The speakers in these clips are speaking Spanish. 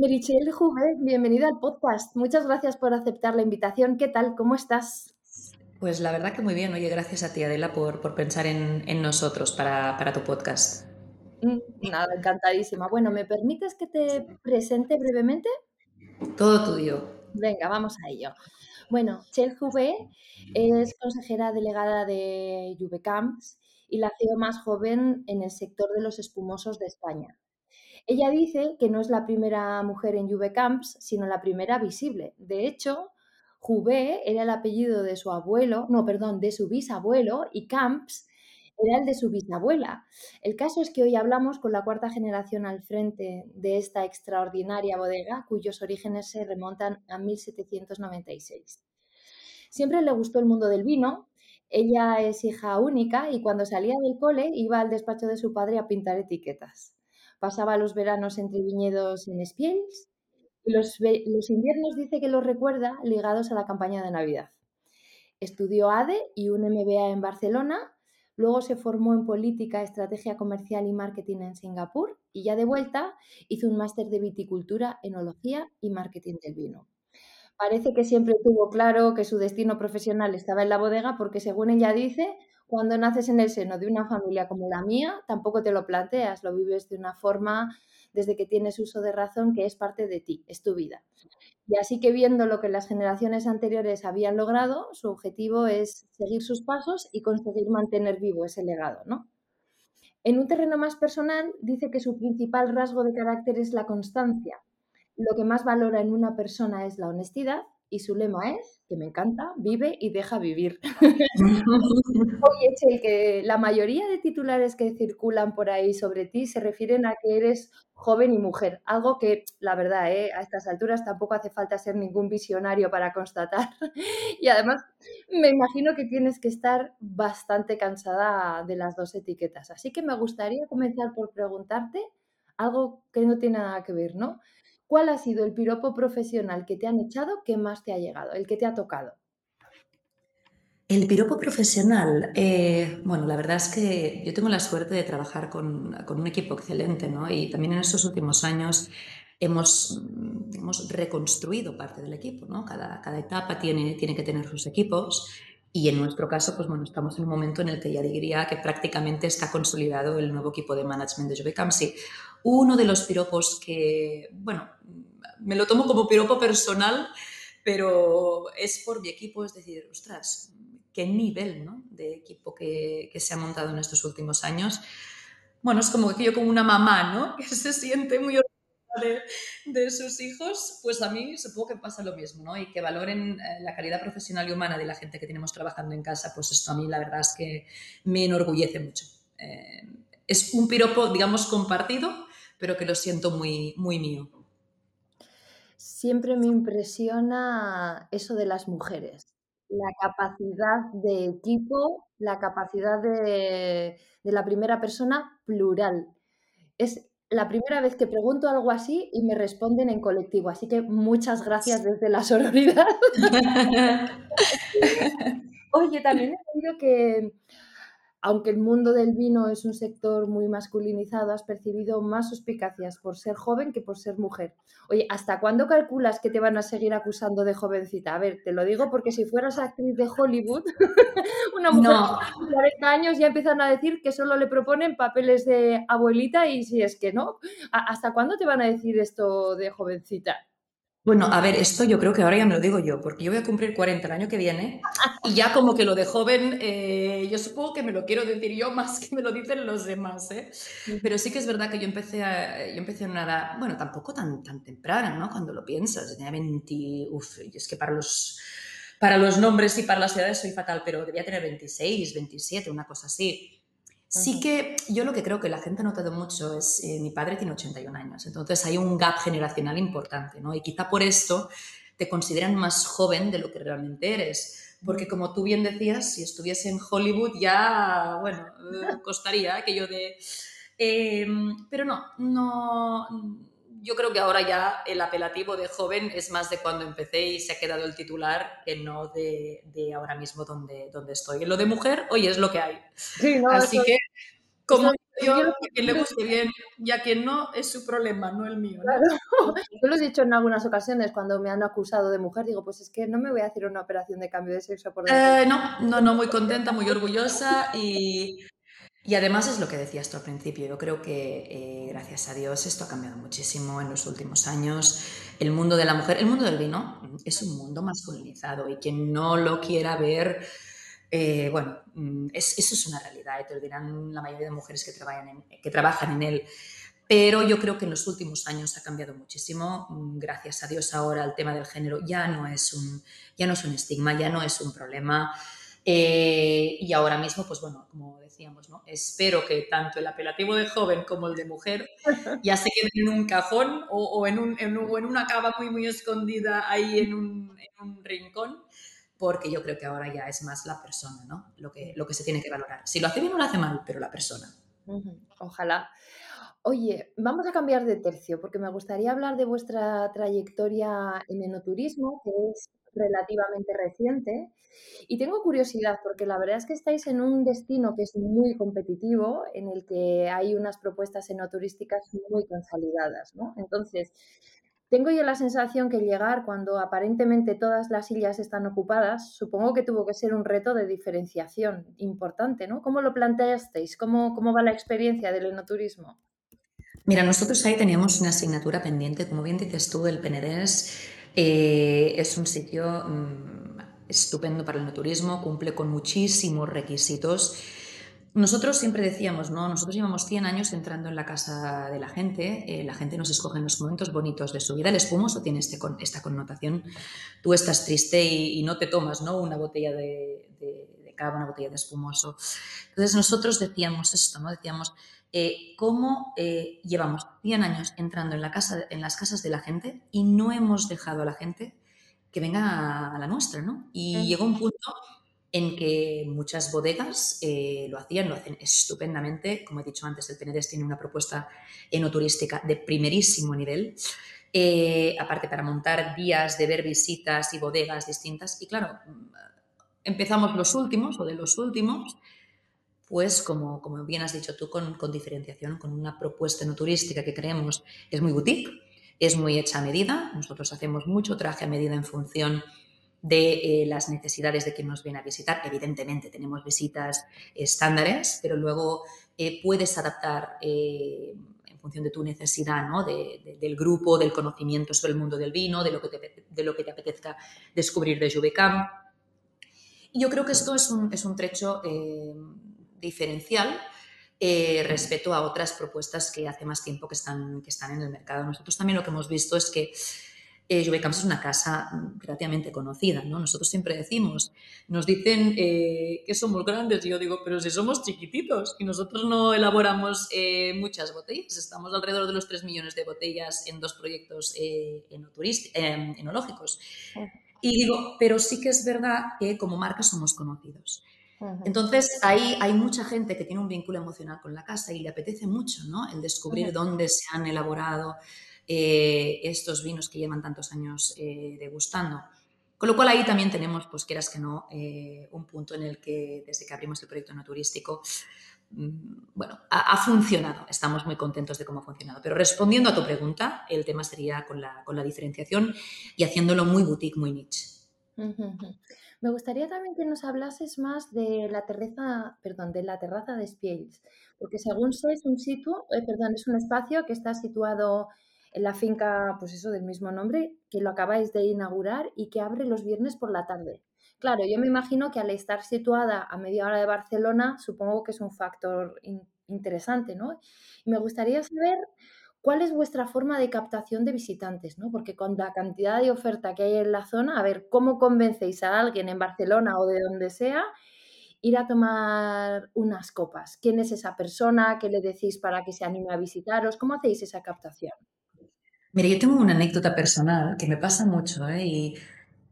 Merichel Juve, bienvenida al podcast. Muchas gracias por aceptar la invitación. ¿Qué tal? ¿Cómo estás? Pues la verdad que muy bien. Oye, gracias a ti, Adela, por, por pensar en, en nosotros para, para, tu podcast. Mm, nada, encantadísima. Bueno, ¿me permites que te presente brevemente? Todo tuyo. Venga, vamos a ello. Bueno, Chel Juve es consejera delegada de Juve Camps y la CEO más joven en el sector de los espumosos de España. Ella dice que no es la primera mujer en Juve Camps, sino la primera visible. De hecho, Juve era el apellido de su abuelo, no, perdón, de su bisabuelo y Camps era el de su bisabuela. El caso es que hoy hablamos con la cuarta generación al frente de esta extraordinaria bodega, cuyos orígenes se remontan a 1796. Siempre le gustó el mundo del vino. Ella es hija única y cuando salía del cole iba al despacho de su padre a pintar etiquetas. Pasaba los veranos entre viñedos en Spiels y los, los inviernos dice que los recuerda ligados a la campaña de Navidad. Estudió ADE y un MBA en Barcelona, luego se formó en política, estrategia comercial y marketing en Singapur y ya de vuelta hizo un máster de viticultura, enología y marketing del vino. Parece que siempre tuvo claro que su destino profesional estaba en la bodega porque según ella dice, cuando naces en el seno de una familia como la mía, tampoco te lo planteas, lo vives de una forma desde que tienes uso de razón que es parte de ti, es tu vida. Y así que viendo lo que las generaciones anteriores habían logrado, su objetivo es seguir sus pasos y conseguir mantener vivo ese legado, ¿no? En un terreno más personal, dice que su principal rasgo de carácter es la constancia. Lo que más valora en una persona es la honestidad y su lema es, que me encanta, vive y deja vivir. Oye, Che, que la mayoría de titulares que circulan por ahí sobre ti se refieren a que eres joven y mujer, algo que la verdad, ¿eh? a estas alturas tampoco hace falta ser ningún visionario para constatar. Y además me imagino que tienes que estar bastante cansada de las dos etiquetas. Así que me gustaría comenzar por preguntarte algo que no tiene nada que ver, ¿no? ¿Cuál ha sido el piropo profesional que te han echado que más te ha llegado, el que te ha tocado? El piropo profesional, eh, bueno, la verdad es que yo tengo la suerte de trabajar con, un equipo excelente, ¿no? Y también en estos últimos años hemos, hemos reconstruido parte del equipo, ¿no? Cada, cada etapa tiene, tiene que tener sus equipos y en nuestro caso, pues bueno, estamos en un momento en el que ya diría que prácticamente está consolidado el nuevo equipo de management de Jovecamsi. Uno de los piropos que, bueno, me lo tomo como piropo personal, pero es por mi equipo, es decir, ostras, qué nivel ¿no? de equipo que, se ha montado en estos últimos años. Bueno, es como que yo como una mamá, ¿no? Que se siente muy de, sus hijos, pues a mí supongo que pasa lo mismo, ¿no? Y que valoren eh, la calidad profesional y humana de la gente que tenemos trabajando en casa, pues esto a mí la verdad es que me enorgullece mucho. Eh, es un piropo, digamos, compartido, pero que lo siento muy, muy mío. Siempre me impresiona eso de las mujeres, la capacidad de equipo, la capacidad de, de la primera persona plural. Es la primera vez que pregunto algo así y me responden en colectivo. Así que muchas gracias desde la sororidad. Oye, también he oído que aunque el mundo del vino es un sector muy masculinizado, has percibido más suspicacias por ser joven que por ser mujer. Oye, ¿hasta cuándo calculas que te van a seguir acusando de jovencita? A ver, te lo digo porque si fueras actriz de Hollywood, una mujer de 40 años ya empiezan a decir que solo le proponen papeles de abuelita y si es que no, ¿hasta cuándo te van a decir esto de jovencita? Bueno, a ver, esto yo creo que ahora ya me lo digo yo, porque yo voy a cumplir 40 el año que viene y ya como que lo de joven, eh, yo supongo que me lo quiero decir yo más que me lo dicen los demás, ¿eh? Pero sí que es verdad que yo empecé, a, yo empecé en una edad, bueno, tampoco tan, tan temprana, ¿no? Cuando lo piensas, tenía 20, uff, es que para los, para los nombres y para las edades soy fatal, pero debía tener 26, 27, una cosa así. Sí que yo lo que creo que la gente ha notado mucho es, eh, mi padre tiene 81 años, entonces hay un gap generacional importante, ¿no? Y quizá por esto te consideran más joven de lo que realmente eres. Porque como tú bien decías, si estuviese en Hollywood ya, bueno, eh, costaría aquello de... Em, pero no, no, yo creo que ahora ya el apelativo de joven es más de cuando empecé y se ha quedado el titular que no de, de ahora mismo donde, donde estoy. lo de mujer, hoy es lo que hay. Así que, como yo, a quien le guste bien y a quien no, es su problema, no el mío. Yo lo he dicho en algunas ocasiones cuando me han acusado de mujer, digo, pues es que no me voy a hacer una operación de cambio de sexo por eh, No, no, no, muy contenta, muy orgullosa y y además es lo que decías tú al principio, yo creo que eh, gracias a Dios esto ha cambiado muchísimo en los últimos años. El mundo de la mujer, el mundo del vino es un mundo masculinizado y quien no lo quiera ver, eh, bueno, mm, eso es una realidad te lo dirán la mayoría de mujeres que trabajan, en, que trabajan en él. Pero yo creo que en los últimos años ha cambiado muchísimo. Mm, gracias a Dios ahora el tema del género ya no es un, ya no es un estigma, ya no es un problema. Eh, y ahora mismo, pues bueno, como decíamos, ¿no? espero que tanto el apelativo de joven como el de mujer ya se queden en un cajón o, en, un, en, una cava muy, muy escondida ahí en un, en un, rincón, porque yo creo que ahora ya es más la persona, ¿no? Lo que, lo que se tiene que valorar. Si lo hace bien o lo hace mal, pero la persona. Ojalá. Oye, vamos a cambiar de tercio porque me gustaría hablar de vuestra trayectoria en enoturismo, que es relativamente reciente. Y tengo curiosidad porque la verdad es que estáis en un destino que es muy competitivo, en el que hay unas propuestas enoturísticas muy consolidadas, ¿no? Entonces, tengo yo la sensación que llegar cuando aparentemente todas las sillas están ocupadas, supongo que tuvo que ser un reto de diferenciación importante, ¿no? ¿Cómo lo planteasteis? ¿Cómo, cómo va la experiencia del enoturismo? Mira, nosotros ahí teníamos una asignatura pendiente, como bien dices tú, el Penedés eh, es un sitio mm, estupendo para el naturismo, cumple con muchísimos requisitos. Nosotros siempre decíamos, ¿no? Nosotros llevamos 100 años entrando en la casa de la gente, eh, la gente nos escoge en los momentos bonitos de su vida. El espumoso tiene este esta connotación. Tú estás triste y, no te tomas ¿no? una botella de, de, de cava, una botella de espumoso. Entonces nosotros decíamos esto, ¿no? Decíamos, eh, cómo eh, llevamos 100 años entrando en, la casa, en las casas de la gente y no hemos dejado a la gente que venga a la nuestra, ¿no? Y llegó un punto en que muchas bodegas eh, lo hacían, lo hacen estupendamente. Como he dicho antes, el Penedés tiene una propuesta enoturística de primerísimo nivel. aparte para montar días de ver visitas y bodegas distintas. Y claro, empezamos los últimos o de los últimos pues como, bien has dicho tú, con, diferenciación, con una propuesta no turística que creemos es muy boutique, es muy hecha a medida. Nosotros hacemos mucho traje a medida en función de eh, las necesidades de quien nos viene a visitar. Evidentemente tenemos visitas estándares, pero luego eh, puedes adaptar eh, en función de tu necesidad, ¿no? De, del grupo, del conocimiento sobre el mundo del vino, de lo que te, apetezca descubrir de Juvecam. Y yo creo que esto es un trecho diferencial eh, respecto a otras propuestas que hace más tiempo que están, que están en el mercado. Nosotros también lo que hemos visto es que eh, es una casa relativamente conocida, ¿no? Nosotros siempre decimos, nos dicen eh, que somos grandes, y yo digo, pero si somos chiquititos y nosotros no elaboramos eh, muchas botellas, estamos alrededor de los 3 millones de botellas en dos proyectos enológicos. Y digo, pero sí que es verdad que como marca somos conocidos. Entonces, ahí hay mucha gente que tiene un vínculo emocional con la casa y le apetece mucho, ¿no? El descubrir dónde se han elaborado eh, estos vinos que llevan tantos años eh, degustando. Con lo cual ahí también tenemos, pues quieras que no, eh, un punto en el que desde que abrimos el proyecto no turístico, mm, bueno, ha, funcionado. Estamos muy contentos de cómo ha funcionado. Pero respondiendo a tu pregunta, el tema sería con la, con la diferenciación y haciéndolo muy boutique, muy niche. Me gustaría también que nos hablases más de la terraza, perdón, de la terraza de Spiels, porque según sé es un sitio, eh, perdón, es un espacio que está situado en la finca, pues eso, del mismo nombre, que lo acabáis de inaugurar y que abre los viernes por la tarde. Claro, yo me imagino que al estar situada a media hora de Barcelona, supongo que es un factor interesante, ¿no? Y me gustaría saber ¿Cuál es vuestra forma de captación de visitantes? ¿no? Porque con la cantidad de oferta que hay en la zona, a ver, ¿cómo convencéis a alguien en Barcelona o de donde sea? ir a tomar unas copas? ¿Quién es esa persona? ¿Qué le decís para que se anime a visitaros? ¿Cómo hacéis esa captación? Mira, yo tengo una anécdota personal que me pasa mucho, ¿eh?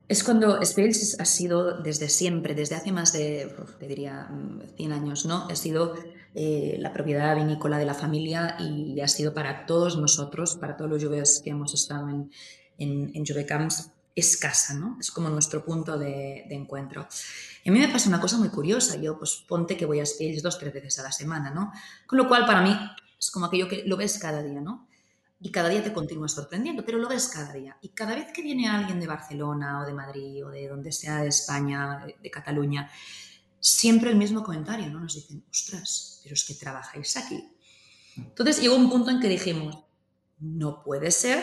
Es cuando Spiels ha sido desde siempre, desde hace más de, te diría, 100 años, ¿no? Ha sido eh, la propiedad vinícola de la familia y ha sido para todos nosotros, para todos los lluvias que hemos estado en, en, en Camps, es casa, ¿no? Es como nuestro punto de, encuentro. A mí me pasa una cosa muy curiosa. Yo, pues, ponte que voy a Spiels dos, tres veces a la semana, ¿no? Con lo cual, para mí, es como aquello que lo ves cada día, ¿no? Y cada día te continúa sorprendiendo, pero lo ves cada día. Y cada vez que viene alguien de Barcelona o de Madrid o de donde sea, de España, de, Cataluña, siempre el mismo comentario, ¿no? Nos dicen, ostras, pero es que trabajáis aquí. Entonces llegó un punto en que dijimos, no puede ser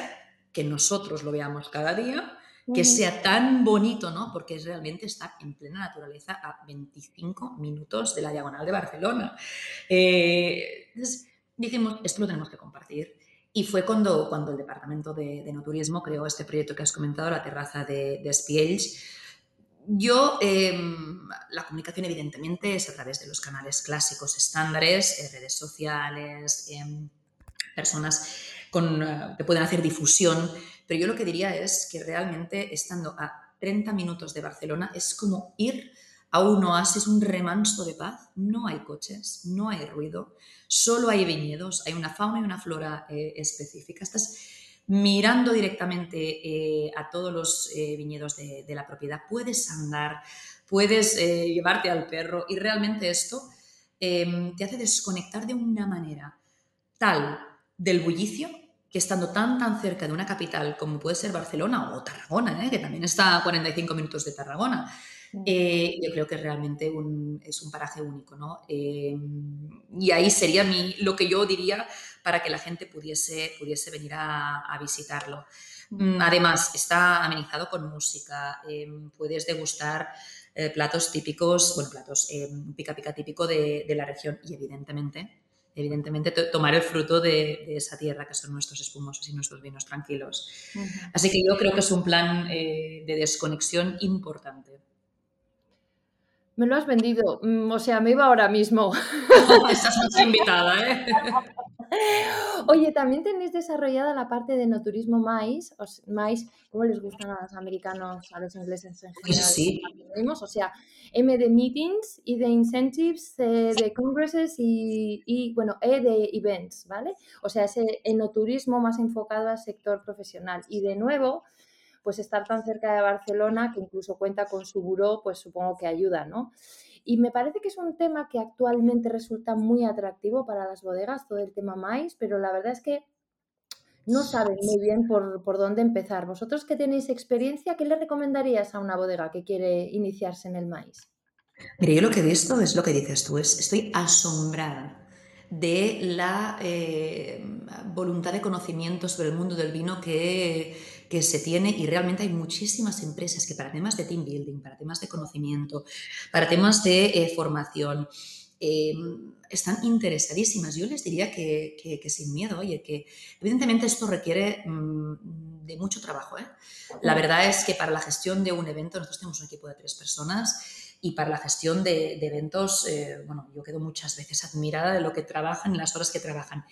que nosotros lo veamos cada día, que sea tan bonito, ¿no? Porque realmente está en plena naturaleza a 25 minutos de la diagonal de Barcelona. Eh, entonces dijimos, esto lo tenemos que compartir. Y fue cuando, cuando el Departamento de, de No Turismo creó este proyecto que has comentado, la terraza de, de. Yo, eh, la comunicación evidentemente es a través de los canales clásicos estándares, eh, redes sociales, eh, personas con, uh, que pueden hacer difusión, pero yo lo que diría es que realmente estando a 30 minutos de Barcelona es como ir a un oasis, un remanso de paz. No hay coches, no hay ruido, solo hay viñedos, hay una fauna y una flora eh, específica. Estás mirando directamente eh, a todos los eh, viñedos de, de, la propiedad, puedes andar, puedes llevarte al perro y realmente esto em, te hace desconectar de una manera tal del bullicio que estando tan tan cerca de una capital como puede ser Barcelona o Tarragona, que también está a 45 minutos de Tarragona, eh, yo creo que realmente un, es un paraje único, ¿no? Eh, y ahí sería mi, lo que yo diría para que la gente pudiese, pudiese venir a, a visitarlo. Mm, además, está amenizado con música, eh, puedes degustar eh, platos típicos, bueno, platos, eh, pica pica típico de, de, la región y evidentemente, evidentemente tomar el fruto de, de, esa tierra que son nuestros espumosos y nuestros vinos tranquilos. Uh -huh. Así que yo creo que es un plan de desconexión importante. Me lo has vendido, mm, o sea, me iba ahora mismo. Estás invitada, ¿eh? Oye, también tenéis desarrollada la parte de no turismo o MICE, ¿cómo les gustan a los americanos, a los ingleses en general? Sí. O sea, M de meetings, I de incentives, C de congresses y, y, bueno, E de events, ¿vale? O sea, ese enoturismo más enfocado al sector profesional. Y de nuevo, pues estar tan cerca de Barcelona, que incluso cuenta con su buró, pues supongo que ayuda, ¿no? Y me parece que es un tema que actualmente resulta muy atractivo para las bodegas, todo el tema maíz, pero la verdad es que no saben muy bien por, por, dónde empezar. Vosotros que tenéis experiencia, ¿qué le recomendarías a una bodega que quiere iniciarse en el maíz? Mire, yo lo que he visto es lo que dices tú, es, estoy asombrada de la eh, voluntad de conocimiento sobre el mundo del vino que que se tiene y realmente hay muchísimas empresas que para temas de team building, para temas de conocimiento, para temas de eh, formación, eh, están interesadísimas. Yo les diría que, que, que, sin miedo, oye, que evidentemente esto requiere mmm, de mucho trabajo. ¿eh? La verdad es que para la gestión de un evento, nosotros tenemos un equipo de tres personas y para la gestión de, de eventos, eh, bueno, yo quedo muchas veces admirada de lo que trabajan y las horas que trabajan.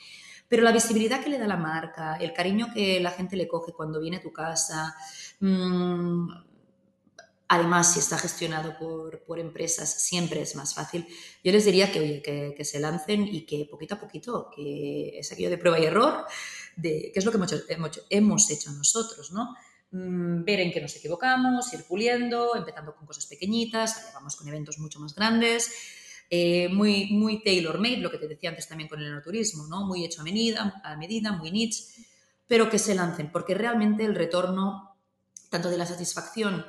Pero la visibilidad que le da la marca, el cariño que la gente le coge cuando viene a tu casa, mmm, además si está gestionado por, por, empresas, siempre es más fácil. Yo les diría que, que, se lancen y que poquito a poquito, que es aquello de prueba y error, de qué es lo que hemos, hemos, hecho nosotros, ¿no? Mm, ver en qué nos equivocamos, ir puliendo, empezando con cosas pequeñitas, vamos con eventos mucho más grandes, eh, muy, muy tailor-made, lo que te decía antes también con el enoturismo, ¿no? muy hecho a medida, a medida, muy niche, pero que se lancen, porque realmente el retorno, tanto de la satisfacción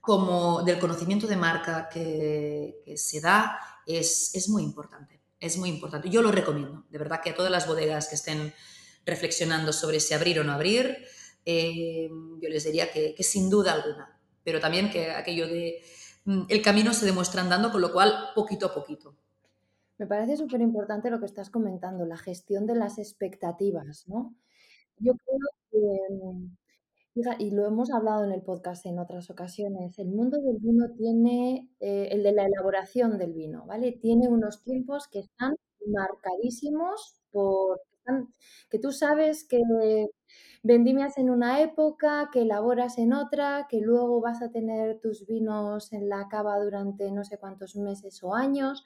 como del conocimiento de marca que, se da, es, es, muy importante. Es muy importante. Yo lo recomiendo, de verdad que a todas las bodegas que estén reflexionando sobre si abrir o no abrir, eh, yo les diría que, que sin duda alguna, pero también que aquello de el camino se demuestra andando, con lo cual poquito a poquito. Me parece súper importante lo que estás comentando, la gestión de las expectativas, ¿no? Yo creo que, mm, y lo hemos hablado en el podcast en otras ocasiones, el mundo del vino tiene, eh, el de la elaboración del vino, ¿vale? Tiene unos tiempos que están marcadísimos por que tú sabes que vendimias en una época, que elaboras en otra, que luego vas a tener tus vinos en la cava durante no sé cuántos meses o años,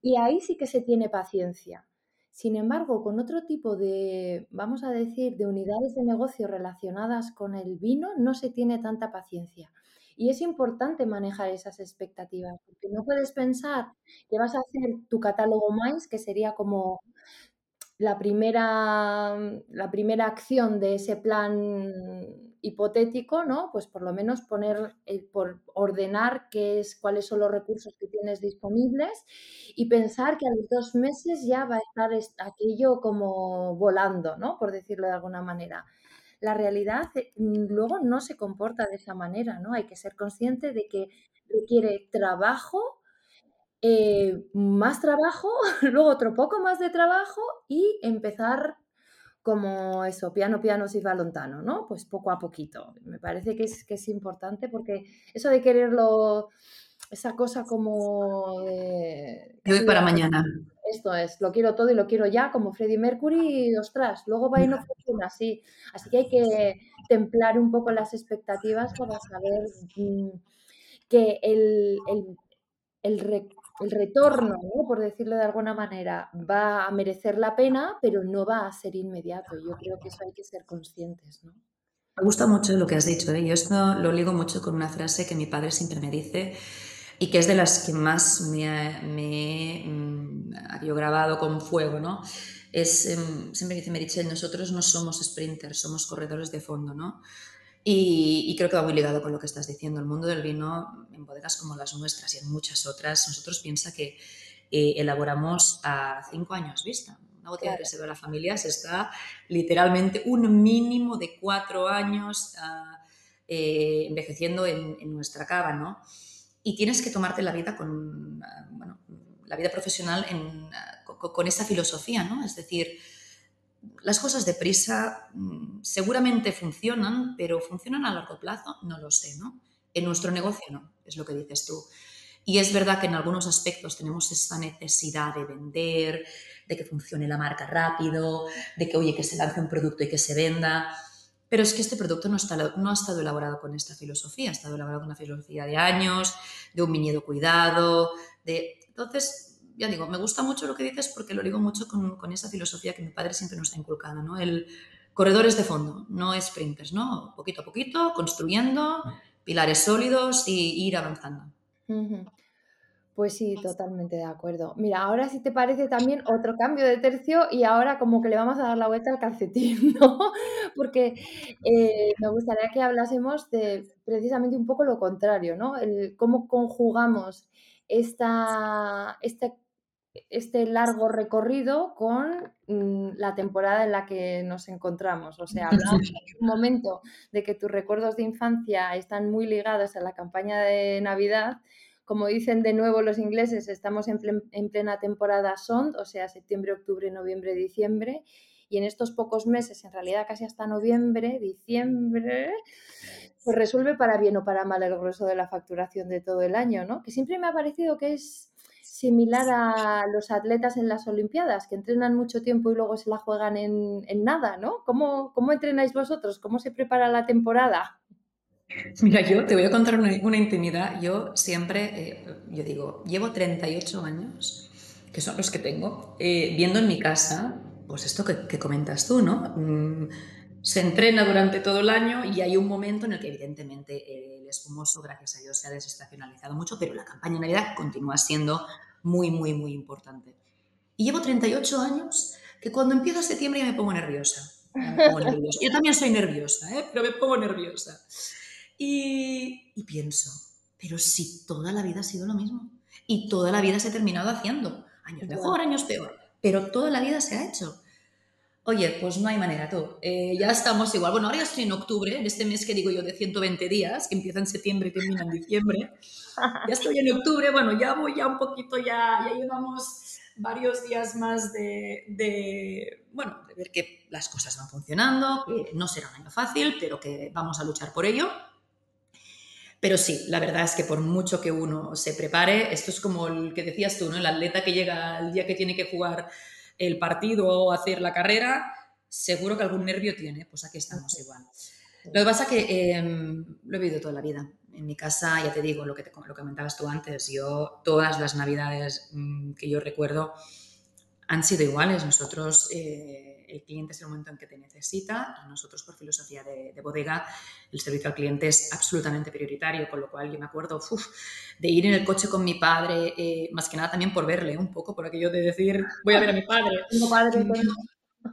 y ahí sí que se tiene paciencia. Sin embargo, con otro tipo de, vamos a decir, de unidades de negocio relacionadas con el vino, no se tiene tanta paciencia. Y es importante manejar esas expectativas, porque no puedes pensar que vas a hacer tu catálogo más, que sería como la primera, la primera acción de ese plan hipotético, ¿no? Pues por lo menos poner, por ordenar qué es, cuáles son los recursos que tienes disponibles y pensar que a los dos meses ya va a estar aquello como volando, ¿no? Por decirlo de alguna manera. La realidad eh, luego no se comporta de esa manera, ¿no? Hay que ser consciente de que requiere trabajo, eh, más trabajo, luego otro poco más de trabajo y empezar como eso, piano, piano, si va lontano, ¿no? Pues poco a poquito. Me parece que es, que es importante porque eso de quererlo, esa cosa como de... De hoy para mañana. Esto es, lo quiero todo y lo quiero ya, como Freddie Mercury, y ostras, luego va y no funciona así. Así que hay que templar un poco las expectativas para saber mm, que el, el, el, el retorno, por decirlo de alguna manera, va a merecer la pena, pero no va a ser inmediato. Yo creo que eso hay que ser conscientes. ¿no? Me gusta mucho lo que has dicho. ¿eh? Yo esto lo ligo mucho con una frase que mi padre siempre me dice y que es de las que más me, me mm, grabado con fuego. ¿no? Es, em, siempre dice Merichel, nosotros no somos sprinters, somos corredores de fondo. ¿no? Y, creo que va muy ligado con lo que estás diciendo. El mundo del vino, en bodegas como las nuestras y en muchas otras, nosotros piensa que eh, elaboramos a cinco años vista. Una botella de reserva de la familia se está literalmente un mínimo de cuatro años ah, eh, envejeciendo en, nuestra cava, ¿no? Y tienes que tomarte la vida con, ah, bueno, la vida profesional en, ah, con, con esa filosofía, ¿no? Es decir, las cosas de prisa mm, seguramente funcionan, pero ¿funcionan a largo plazo? No lo sé, ¿no? En nuestro negocio no, es lo que dices tú. Y es verdad que en algunos aspectos tenemos esta necesidad de vender, de que funcione la marca rápido, de que, oye, que se lance un producto y que se venda. Pero es que este producto no, está, no ha estado elaborado con esta filosofía, ha estado elaborado con una filosofía de años, de un viñedo cuidado, de... Entonces, ya digo, me gusta mucho lo que dices porque lo digo mucho con, con esa filosofía que mi padre siempre nos ha inculcado, ¿no? El corredores de fondo, no sprinters, ¿no? Poquito a poquito, construyendo pilares sólidos y, ir avanzando. Pues sí, totalmente de acuerdo. Mira, ahora si te parece también otro cambio de tercio y ahora como que le vamos a dar la vuelta al calcetín, ¿no? Porque eh, me gustaría que hablásemos de precisamente un poco lo contrario, ¿no? El cómo conjugamos esta, este este largo recorrido con mm, la temporada en la que nos encontramos. O sea, hablamos en un momento de que tus recuerdos de infancia están muy ligados a la campaña de Navidad. Como dicen de nuevo los ingleses, estamos en, plena temporada SOND, o sea, septiembre, octubre, noviembre, diciembre. Y en estos pocos meses, en realidad casi hasta noviembre, diciembre, pues resuelve para bien o para mal el grueso de la facturación de todo el año, ¿no? Que siempre me ha parecido que es similar a los atletas en las Olimpiadas, que entrenan mucho tiempo y luego se la juegan en, nada, ¿no? ¿Cómo, ¿Cómo, entrenáis vosotros? ¿Cómo se prepara la temporada? Mira, yo te voy a contar una, intimidad. Yo siempre, eh, yo digo, llevo 38 años, que son los que tengo, eh, viendo en mi casa, pues esto que, comentas tú, ¿no? Mm, se entrena durante todo el año y hay un momento en el que evidentemente el espumoso, gracias a Dios, se ha desestacionalizado mucho, pero la campaña de Navidad continúa siendo muy, muy, muy importante. Y llevo 38 años que cuando empiezo septiembre ya me pongo nerviosa. Yo también soy nerviosa, ¿eh? pero me pongo nerviosa. Y, y pienso, pero si toda la vida ha sido lo mismo y toda la vida se ha terminado haciendo, años mejor, años peor, pero toda la vida se ha hecho. Oye, pues no hay manera, tú. Eh, ya estamos igual. Bueno, ahora ya estoy en octubre, en este mes que digo yo de 120 días, que empieza en septiembre y termina en diciembre. Ya estoy en octubre, bueno, ya voy ya un poquito, ya, ya llevamos varios días más de, bueno, de ver que las cosas van funcionando, que no será un año fácil, pero que vamos a luchar por ello. Pero sí, la verdad es que por mucho que uno se prepare, esto es como el que decías tú, ¿no? El atleta que llega el día que tiene que jugar el partido o hacer la carrera, seguro que algún nervio tiene, pues aquí estamos igual. Lo que pasa es que em, lo he vivido toda la vida. En mi casa, ya te digo, lo que, te, lo comentabas tú antes, yo todas las navidades mm, que yo recuerdo han sido iguales. Nosotros, eh, el cliente es el momento en que te necesita y nosotros por filosofía de, bodega, el servicio al cliente es absolutamente prioritario, con lo cual yo me acuerdo de ir en el coche con mi padre, eh, más que nada también por verle un poco, por aquello de decir, voy a ver a mi padre. padre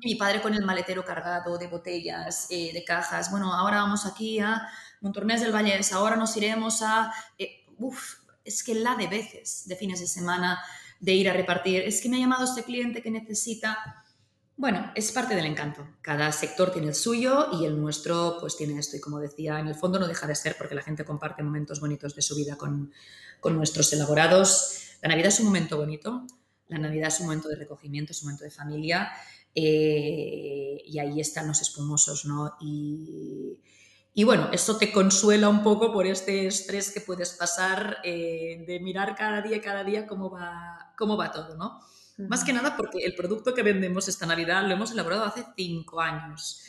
mi padre con el maletero cargado de botellas, eh, de cajas. Bueno, ahora vamos aquí a Montornés del Vallés, ahora nos iremos a... Eh, uf, es que la de veces, de fines de semana, de ir a repartir. Es que me ha llamado este cliente que necesita... Bueno, es parte del encanto. Cada sector tiene el suyo y el nuestro pues tiene esto. Y como decía, en el fondo no deja de ser porque la gente comparte momentos bonitos de su vida con, con nuestros elaborados. La Navidad es un momento bonito, la Navidad es un momento de recogimiento, es un momento de familia eh, y ahí están los espumosos, ¿no? Y, y, bueno, esto te consuela un poco por este estrés que puedes pasar eh, de mirar cada día, cada día cómo va, cómo va todo, ¿no? Más que nada porque el producto que vendemos esta Navidad lo hemos elaborado hace cinco años.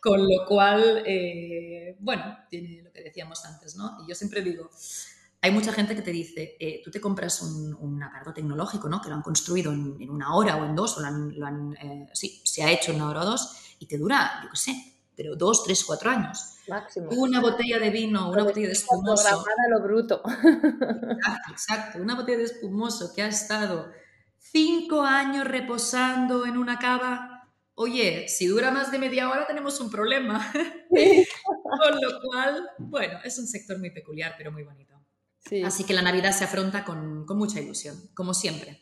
Con lo cual, eh, bueno, tiene lo que decíamos antes, ¿no? Y yo siempre digo, hay mucha gente que te dice, eh, tú te compras un, aparato tecnológico, ¿no? Que lo han construido en, una hora o en dos, o lo han, eh, sí, se ha hecho en una hora o dos, y te dura, yo qué sé, pero dos, tres, cuatro años. Máximo. Una botella de vino, una botella de espumoso. lo bruto. Exacto, exacto, una botella de espumoso que ha estado cinco años reposando en una cava. Oye, si dura más de media hora tenemos un problema. Con lo cual, bueno, es un sector muy peculiar, pero muy bonito. Así que la Navidad se afronta con, mucha ilusión, como siempre.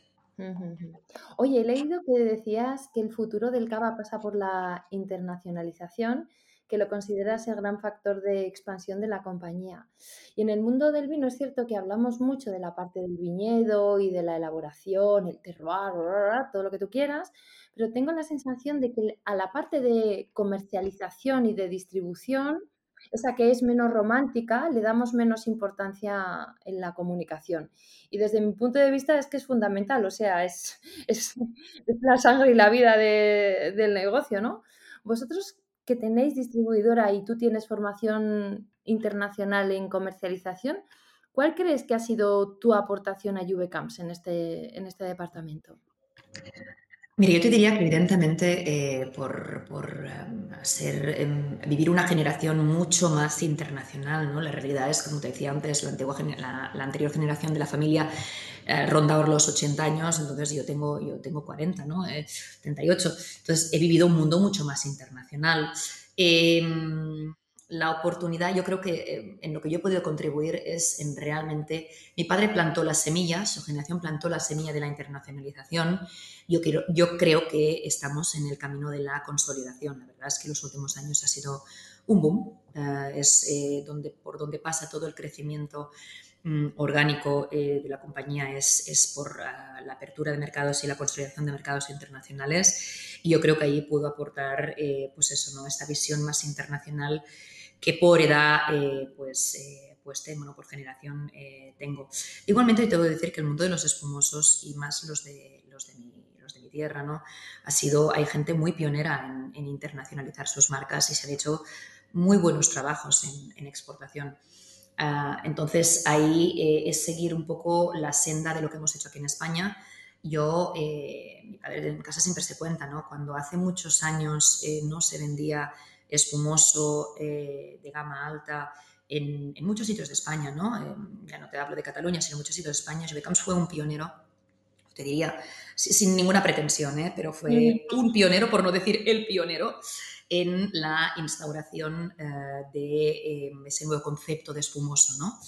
Oye, he leído que decías que el futuro del cava pasa por la internacionalización, que lo consideras el gran factor de expansión de la compañía. Y en el mundo del vino es cierto que hablamos mucho de la parte del viñedo y de la elaboración, el terroir, todo lo que tú quieras, pero tengo la sensación de que a la parte de comercialización y de distribución esa que es menos romántica, le damos menos importancia en la comunicación. Y desde mi punto de vista es que es fundamental, o sea, es, es, la sangre y la vida del negocio, ¿no? Vosotros que tenéis distribuidora y tú tienes formación internacional en comercialización, ¿cuál crees que ha sido tu aportación a Juvecamps en este, en este departamento? Mira, yo te diría que evidentemente eh, por, em, ser, em, vivir una generación mucho más internacional, ¿no? La realidad es, como te decía antes, la, antigua, la, anterior generación de la familia eh, ronda los 80 años, entonces yo tengo, yo tengo 40, ¿no? 38. Eh, entonces he vivido un mundo mucho más internacional. Em, la oportunidad, yo creo que eh, en lo que yo he podido contribuir es en realmente, mi padre plantó las semillas, su generación plantó la semilla de la internacionalización, yo, quiero, yo creo que estamos en el camino de la consolidación, la verdad es que los últimos años ha sido un boom, eh, es eh, donde, por donde pasa todo el crecimiento mm, orgánico de la compañía es, es por la apertura de mercados y la consolidación de mercados internacionales y yo creo que ahí pudo aportar pues eso, ¿no? esta visión más internacional que por edad, eh, pues, eh, pues tengo, por generación eh, tengo. Igualmente tengo que decir que el mundo de los espumosos y más los de, los de, mi, de mi tierra, ¿no? Ha sido, hay gente muy pionera en, internacionalizar sus marcas y se han hecho muy buenos trabajos en, exportación. Ah, entonces ahí es seguir un poco la senda de lo que hemos hecho aquí en España. Yo, mi padre en casa siempre se cuenta, ¿no? Cuando hace muchos años no se vendía espumoso eh, de gama alta en, muchos sitios de España, ¿no? Eh, ya no te hablo de Cataluña, sino en muchos sitios de España. Beckham fue un pionero, te diría, sin ninguna pretensión, ¿eh? pero fue un pionero, por no decir el pionero, en la instauración de ese nuevo concepto de espumoso, ¿no?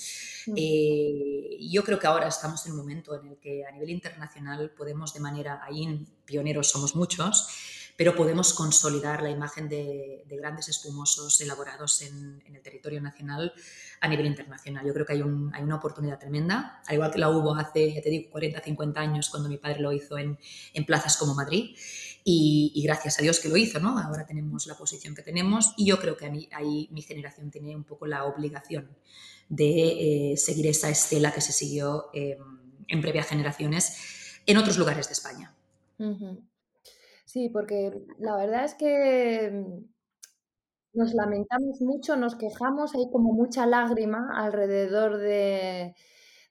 yo creo que ahora estamos en un momento en el que a nivel internacional podemos de manera, ahí pioneros somos muchos, pero podemos consolidar la imagen de, grandes espumosos elaborados en, el territorio nacional a nivel internacional. Yo creo que hay, una oportunidad tremenda, al igual que la hubo hace, ya te digo, 40, 50 años cuando mi padre lo hizo en, plazas como Madrid. Y, gracias a Dios que lo hizo, ¿no? Ahora tenemos la posición que tenemos y yo creo que ahí mi generación tiene un poco la obligación de eh, seguir esa estela que se siguió em, en previas generaciones en otros lugares de España. Sí, porque la verdad es que mm, nos lamentamos mucho, nos quejamos, hay como mucha lágrima alrededor de,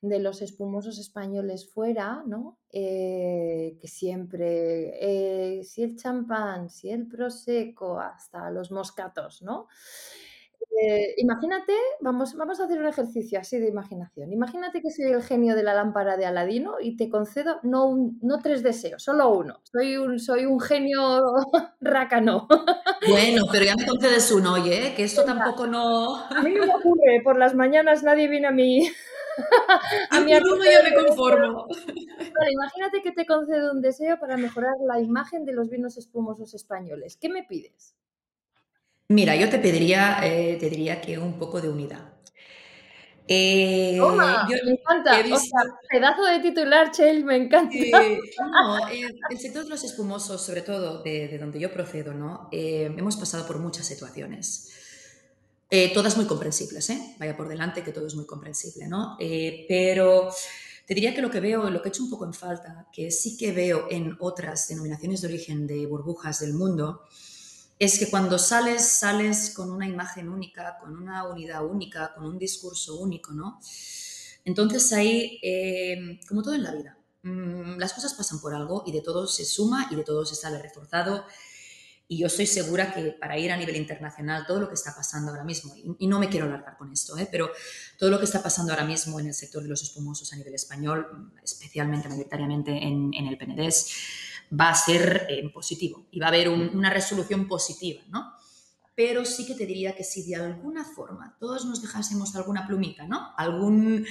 los espumosos españoles fuera, ¿no? Eh, que siempre, eh, si el champán, si el prosecco, hasta los moscatos, ¿no? Eh, imagínate, vamos, vamos a hacer un ejercicio así de imaginación. Imagínate que soy el genio de la lámpara de Aladino y te concedo no, no tres deseos, solo uno. Soy un, soy un genio rácano. Bueno, pero ya me concedes uno, oye, que esto tampoco no. A mí no me ocurre, por las mañanas nadie viene a mí. a mi uno ya me conformo. Vale, imagínate que te concedo un deseo para mejorar la imagen de los vinos espumosos españoles. ¿Qué me pides? Mira, yo te pediría, eh, te diría que un poco de unidad. Eh, me encanta. pedazo de titular, Chel, me encanta. no, el sector de los espumosos, sobre todo de, donde yo procedo, ¿no? Eh, hemos pasado por muchas situaciones. todas muy comprensibles, ¿eh? Vaya por delante que todo es muy comprensible, ¿no? pero te diría que lo que veo, lo que he hecho un poco en falta, que sí que veo en otras denominaciones de origen de burbujas del mundo, es que cuando sales, sales con una imagen única, con una unidad única, con un discurso único, ¿no? Entonces ahí, eh, como todo en la vida, mm, las cosas pasan por algo y de todo se suma y de todo se sale reforzado. Y yo estoy segura que para ir a nivel internacional, todo lo que está pasando ahora mismo, y, no me quiero alargar con esto, ¿eh? pero todo lo que está pasando ahora mismo en el sector de los espumosos a nivel español, especialmente mayoritariamente en, en el Penedés, va a ser eh, positivo y va a haber una resolución positiva, ¿no? Pero sí que te diría que si de alguna forma todos nos dejásemos alguna plumita, ¿no? Algún...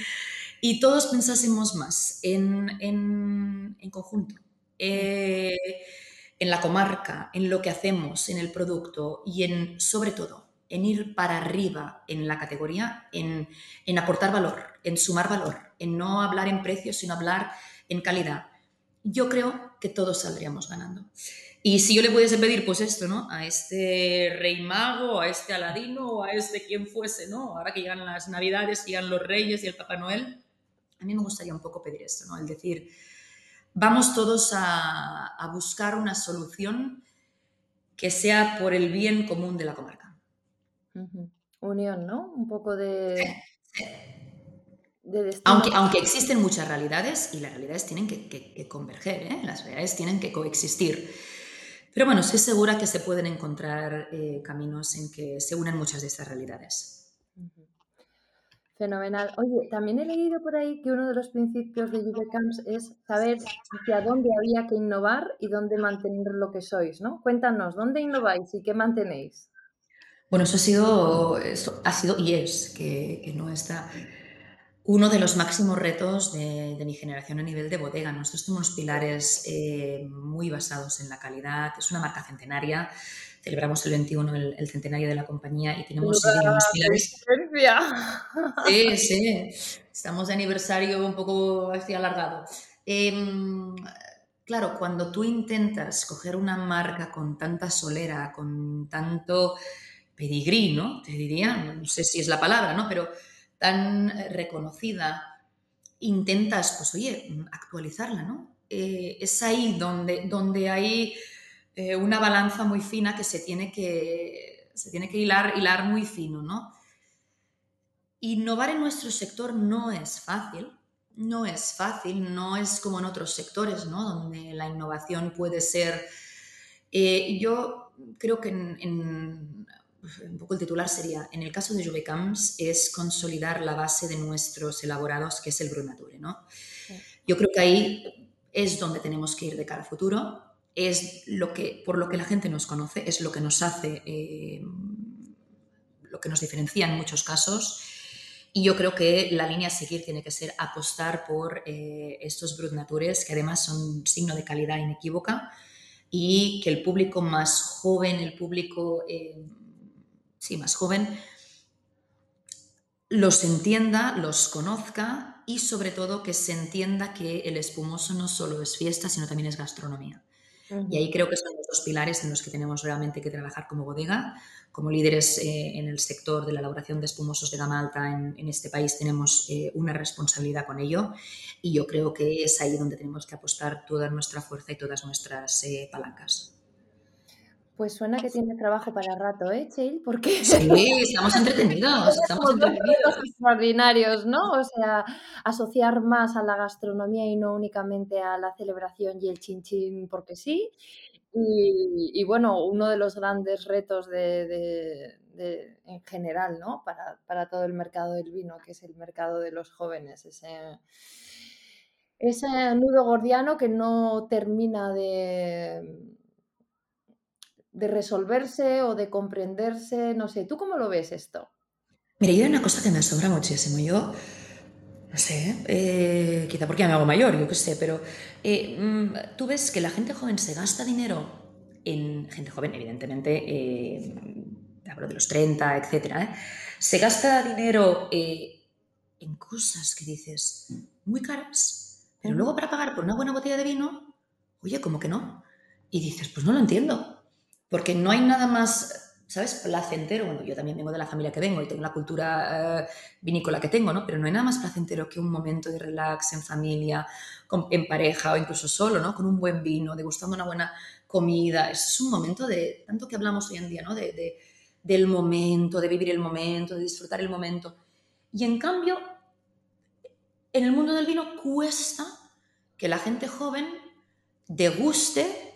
Y todos pensásemos más en, en, conjunto, eh, en la comarca, en lo que hacemos, en el producto y en, sobre todo, en ir para arriba en la categoría, en, en aportar valor, en sumar valor, en no hablar en precios, sino hablar en calidad, yo creo que todos saldríamos ganando. Y si yo le pudiese pedir, pues esto, ¿no? A este rey mago, a este aladino, o a este quien fuese, ¿no? Ahora que llegan las navidades, llegan los reyes y el Papá Noel, a mí me gustaría un poco pedir esto, ¿no? El decir, vamos todos a, buscar una solución que sea por el bien común de la comarca. Unión, ¿no? Un poco de... Aunque, aunque existen muchas realidades y las realidades tienen que, converger, ¿eh? las realidades tienen que coexistir. Pero bueno, estoy segura que se pueden encontrar eh, caminos en que se unen muchas de estas realidades. Fenomenal. Oye, también he leído por ahí que uno de los principios de Camps es saber hacia dónde había que innovar y dónde mantener lo que sois, ¿no? Cuéntanos, ¿dónde innováis y qué mantenéis? Bueno, eso ha sido, eso ha sido y es que, que no está uno de los máximos retos de, mi generación a nivel de bodega. Nosotros tenemos pilares eh, muy basados en la calidad, es una marca centenaria. Celebramos el 21 el, centenario de la compañía y tenemos unos pilares. Sí, sí, estamos de aniversario un poco así alargado. Em, claro, cuando tú intentas coger una marca con tanta solera, con tanto pedigrí, ¿no? Te diría, no sé si es la palabra, ¿no? Pero tan eh, reconocida, intentas, pues oye, actualizarla, ¿no? Eh, es ahí donde, donde hay eh, una balanza muy fina que se tiene que, se tiene que hilar, hilar muy fino, ¿no? Innovar en nuestro sector no es fácil, no es fácil, no es como en otros sectores, ¿no? Donde la innovación puede ser... yo creo que en un poco el titular sería, en el caso de Juvecams, es consolidar la base de nuestros elaborados, que es el Brunature, ¿no? Yo creo que ahí es donde tenemos que ir de cara al futuro, es lo que, por lo que la gente nos conoce, es lo que nos hace, eh, lo que nos diferencia en muchos casos. Y yo creo que la línea a seguir tiene que ser apostar por eh, estos Brut Natures, que además son signo de calidad inequívoca, y que el público más joven, el público, eh, sí, más joven, los entienda, los conozca y sobre todo que se entienda que el espumoso no solo es fiesta, sino también es gastronomía. Y ahí creo que son los dos pilares en los que tenemos realmente que trabajar como bodega. Como líderes eh, en el sector de la elaboración de espumosos de gama alta en, este país tenemos eh, una responsabilidad con ello y yo creo que es ahí donde tenemos que apostar toda nuestra fuerza y todas nuestras eh, palancas. Pues suena que tiene trabajo para rato, ¿eh, Cheil? Porque sí, estamos entretenidos, estamos entretenidos. extraordinarios, ¿no? O sea, asociar más a la gastronomía y no únicamente a la celebración y el chin chin porque sí. Y, bueno, uno de los grandes retos de, en general, ¿no? Para, para, todo el mercado del vino, que es el mercado de los jóvenes, ese, ese nudo gordiano que no termina de de resolverse o de comprenderse, no sé, ¿tú cómo lo ves esto? Mira, yo hay una cosa que me asombra muchísimo. Yo, no sé, eh, quizá porque ya me hago mayor, yo qué sé, pero eh, mm, tú ves que la gente joven se gasta dinero en gente joven, evidentemente, eh, hablo de los 30, etcétera, se gasta dinero en cosas que dices muy caras, pero luego para pagar por una buena botella de vino, oye, como que no. Y dices, pues no lo entiendo. Porque no hay nada más, ¿sabes? Placentero. Bueno, yo también vengo de la familia que vengo y tengo la cultura eh, vinícola que tengo, ¿no? Pero no hay nada más placentero que un momento de relax en familia, en pareja o incluso solo, ¿no? Con un buen vino, degustando una buena comida. Es un momento de, tanto que hablamos hoy en día, ¿no? De, del momento, de vivir el momento, de disfrutar el momento. Y en cambio, en el mundo del vino cuesta que la gente joven deguste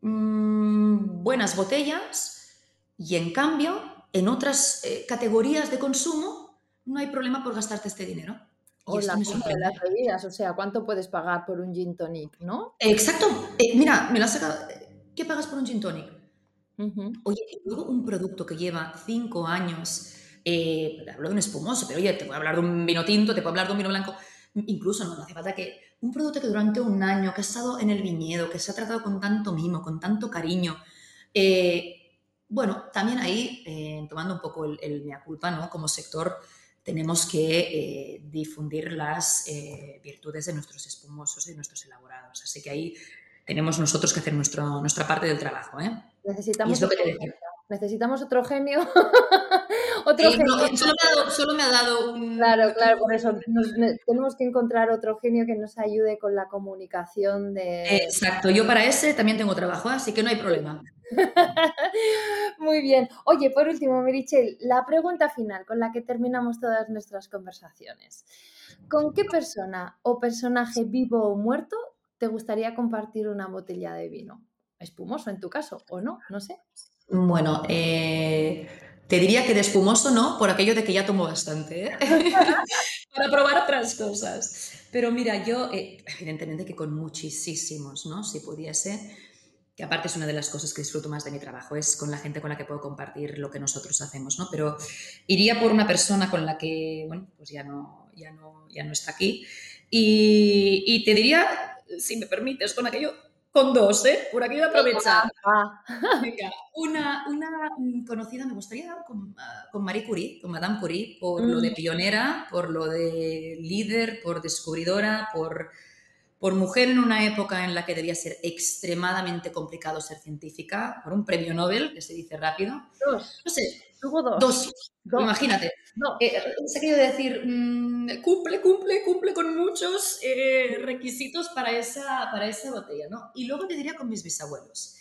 Mm, buenas botellas y en cambio en otras eh, categorías de consumo no hay problema por gastarte este dinero. O la de las bebidas, o sea, ¿cuánto puedes pagar por un gin tonic, no? Exacto. Eh, mira, me lo has sacado. ¿Qué pagas por un gin tonic? Oye, luego un producto que lleva cinco años, eh, hablo de un espumoso, pero oye, te puedo hablar de un vino tinto, te puedo hablar de un vino blanco, incluso no, no hace falta que un producto que durante un año, que ha estado en el viñedo, que se ha tratado con tanto mimo, con tanto cariño, eh, bueno, también ahí, eh, tomando un poco el, mea culpa, ¿no? Como sector, tenemos que eh, difundir las virtudes de nuestros espumosos y de nuestros elaborados. Así que ahí tenemos nosotros que hacer nuestro, nuestra parte del trabajo. Necesitamos necesitamos otro genio. otro genio. solo, me ha dado, un... Claro, claro, por eso tenemos que encontrar otro genio que nos ayude con la comunicación de... Exacto, yo para ese también tengo trabajo, así que no hay problema. Muy bien. Oye, por último, Merichel, la pregunta final con la que terminamos todas nuestras conversaciones. ¿Con qué persona o personaje vivo o muerto te gustaría compartir una botella de vino? Espumoso en tu caso, o no, no sé. Bueno, eh, te diría que de espumoso no, por aquello de que ya tomo bastante, ¿eh? para probar otras cosas. Pero mira, yo, eh, evidentemente que con muchísimos, ¿no? Si pudiese, que aparte es una de las cosas que disfruto más de mi trabajo, es con la gente con la que puedo compartir lo que nosotros hacemos, ¿no? Pero iría por una persona con la que, bueno, pues ya no, ya no, ya no está aquí. Y, y te diría, si me permites, con aquello con dos, ¿eh? Por aquí voy a aprovechar. Venga, una, una conocida me gustaría con, ah, con Marie Curie, con Madame Curie, por lo de mm. pionera, por lo de líder, por descubridora, por, por mujer en una época en la que debía ser extremadamente complicado ser científica, por un premio Nobel, que se dice rápido. No sé. Tuvo dos. Dos. Imagínate. No. Eh, se ha querido decir, mm, cumple, cumple, cumple con muchos eh, requisitos para esa, para esa botella, ¿no? Y luego te diría con mis bisabuelos.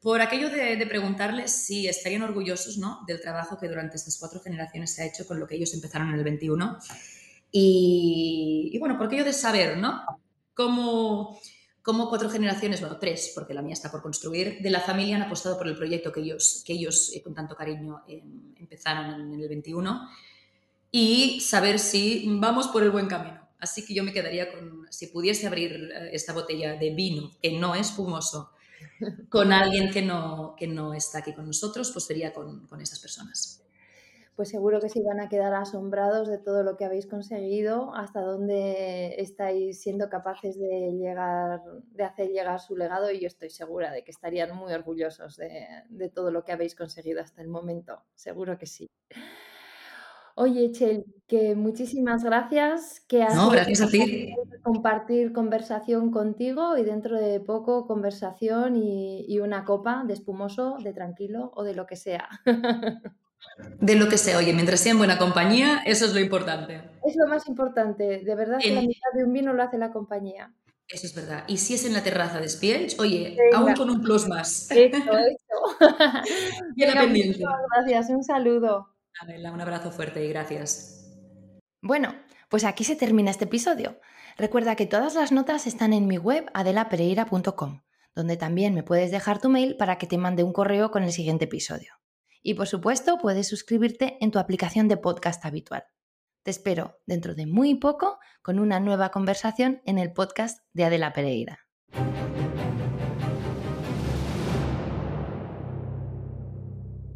Por aquello de, de, preguntarles si estarían orgullosos ¿no? del trabajo que durante estas cuatro generaciones se ha hecho con lo que ellos empezaron en el 21. Y, y bueno, por aquello de saber, ¿no? Cómo, como cuatro generaciones, bueno, tres, porque la mía está por construir, de la familia han apostado por el proyecto que ellos, que ellos eh, con tanto cariño em, empezaron en el 21 y saber si vamos por el buen camino. Así que yo me quedaría con, si pudiese abrir eh, esta botella de vino, que no es fumoso, con alguien que no, que no está aquí con nosotros, pues sería con, con estas personas. Pues seguro que se van a quedar asombrados de todo lo que habéis conseguido, hasta dónde estáis siendo capaces de llegar, de hacer llegar su legado y yo estoy segura de que estarían muy orgullosos de, de todo lo que habéis conseguido hasta el momento. Seguro que sí. Oye, Chel, que muchísimas gracias, que ha No, gracias a ti. compartir conversación contigo y dentro de poco conversación y, y una copa de espumoso, de tranquilo o de lo que sea. De lo que sea, oye, mientras sea en buena compañía, eso es lo importante. Es lo más importante, de verdad que la En- mitad de un vino lo hace la compañía. Eso es verdad. Y si es en la terraza de Spielch, oye, Venga. aún con un plus más. Queda Venga, pendiente. gracias, un saludo. Adela, un abrazo fuerte y gracias. Bueno, pues aquí se termina este episodio. Recuerda que todas las notas están en mi web adelapereira.com, donde también me puedes dejar tu mail para que te mande un correo con el siguiente episodio. Y por supuesto, puedes suscribirte en tu aplicación de podcast habitual. Te espero dentro de muy poco con una nueva conversación en el podcast de Adela Pereira.